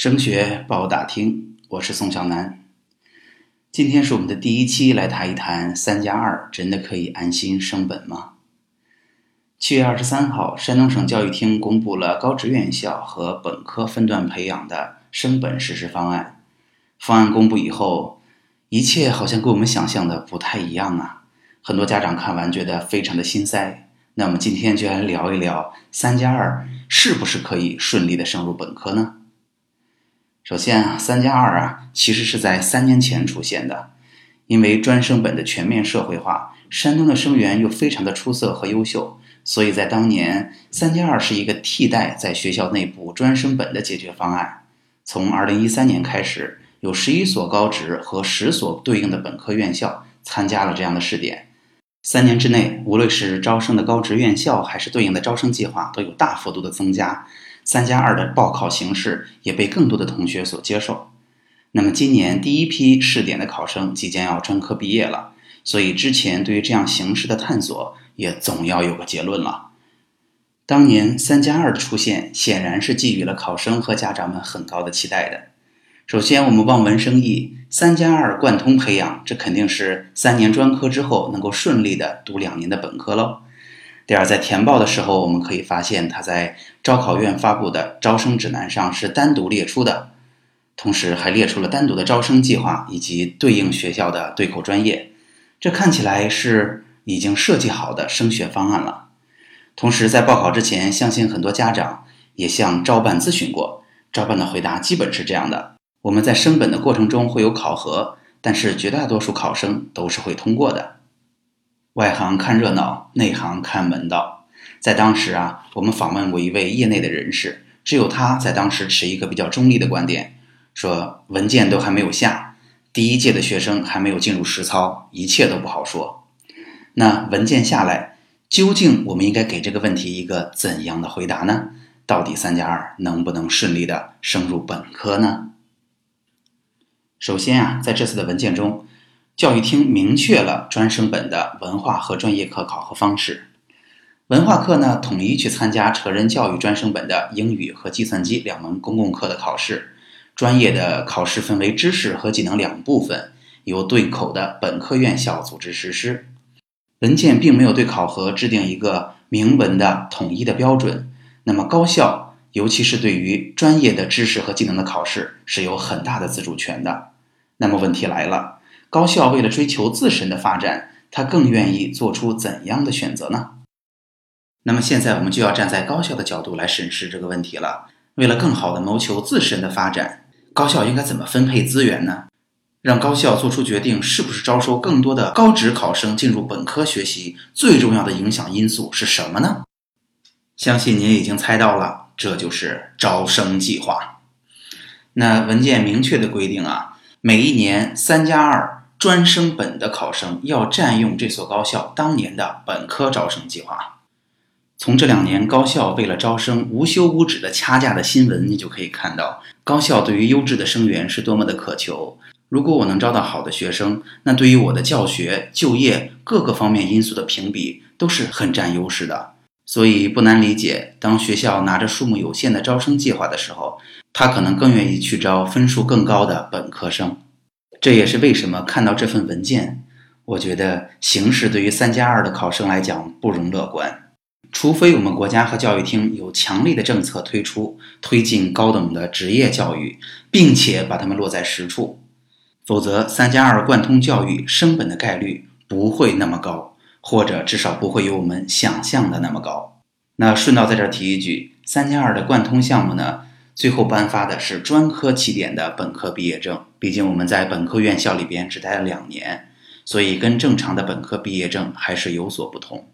升学报打听，我是宋小南。今天是我们的第一期，来谈一谈“三加二”真的可以安心升本吗？七月二十三号，山东省教育厅公布了高职院校和本科分段培养的升本实施方案。方案公布以后，一切好像跟我们想象的不太一样啊！很多家长看完觉得非常的心塞。那我们今天就来聊一聊“三加二”是不是可以顺利的升入本科呢？首先啊，“三加二”啊，其实是在三年前出现的，因为专升本的全面社会化，山东的生源又非常的出色和优秀，所以在当年“三加二”是一个替代在学校内部专升本的解决方案。从二零一三年开始，有十一所高职和十所对应的本科院校参加了这样的试点。三年之内，无论是招生的高职院校，还是对应的招生计划，都有大幅度的增加。三加二的报考形式也被更多的同学所接受。那么，今年第一批试点的考生即将要专科毕业了，所以之前对于这样形式的探索，也总要有个结论了。当年三加二的出现，显然是寄予了考生和家长们很高的期待的。首先，我们望文生义，三加二贯通培养，这肯定是三年专科之后能够顺利的读两年的本科喽。第二，在填报的时候，我们可以发现他在招考院发布的招生指南上是单独列出的，同时还列出了单独的招生计划以及对应学校的对口专业，这看起来是已经设计好的升学方案了。同时，在报考之前，相信很多家长也向招办咨询过，招办的回答基本是这样的。我们在升本的过程中会有考核，但是绝大多数考生都是会通过的。外行看热闹，内行看门道。在当时啊，我们访问过一位业内的人士，只有他在当时持一个比较中立的观点，说文件都还没有下，第一届的学生还没有进入实操，一切都不好说。那文件下来，究竟我们应该给这个问题一个怎样的回答呢？到底三加二能不能顺利的升入本科呢？首先啊，在这次的文件中，教育厅明确了专升本的文化和专业课考核方式。文化课呢，统一去参加成人教育专升本的英语和计算机两门公共课的考试。专业的考试分为知识和技能两部分，由对口的本科院校组织实施。文件并没有对考核制定一个明文的统一的标准。那么高校。尤其是对于专业的知识和技能的考试是有很大的自主权的。那么问题来了，高校为了追求自身的发展，他更愿意做出怎样的选择呢？那么现在我们就要站在高校的角度来审视这个问题了。为了更好的谋求自身的发展，高校应该怎么分配资源呢？让高校做出决定是不是招收更多的高职考生进入本科学习，最重要的影响因素是什么呢？相信您已经猜到了。这就是招生计划。那文件明确的规定啊，每一年三加二专升本的考生要占用这所高校当年的本科招生计划。从这两年高校为了招生无休无止的掐架的新闻，你就可以看到，高校对于优质的生源是多么的渴求。如果我能招到好的学生，那对于我的教学、就业各个方面因素的评比都是很占优势的。所以不难理解，当学校拿着数目有限的招生计划的时候，他可能更愿意去招分数更高的本科生。这也是为什么看到这份文件，我觉得形势对于三加二的考生来讲不容乐观。除非我们国家和教育厅有强力的政策推出，推进高等的职业教育，并且把他们落在实处，否则三加二贯通教育升本的概率不会那么高。或者至少不会有我们想象的那么高。那顺道在这提一句，三加二的贯通项目呢，最后颁发的是专科起点的本科毕业证。毕竟我们在本科院校里边只待了两年，所以跟正常的本科毕业证还是有所不同。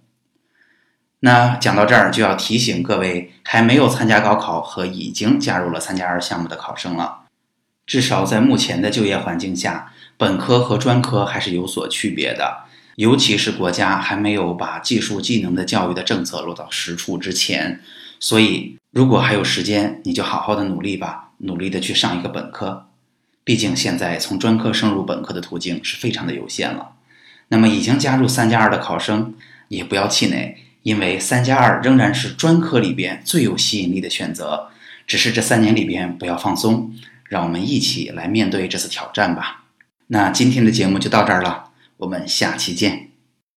那讲到这儿，就要提醒各位还没有参加高考和已经加入了三加二项目的考生了，至少在目前的就业环境下，本科和专科还是有所区别的。尤其是国家还没有把技术技能的教育的政策落到实处之前，所以如果还有时间，你就好好的努力吧，努力的去上一个本科。毕竟现在从专科升入本科的途径是非常的有限了。那么已经加入三加二的考生也不要气馁，因为三加二仍然是专科里边最有吸引力的选择。只是这三年里边不要放松，让我们一起来面对这次挑战吧。那今天的节目就到这儿了，我们下期见。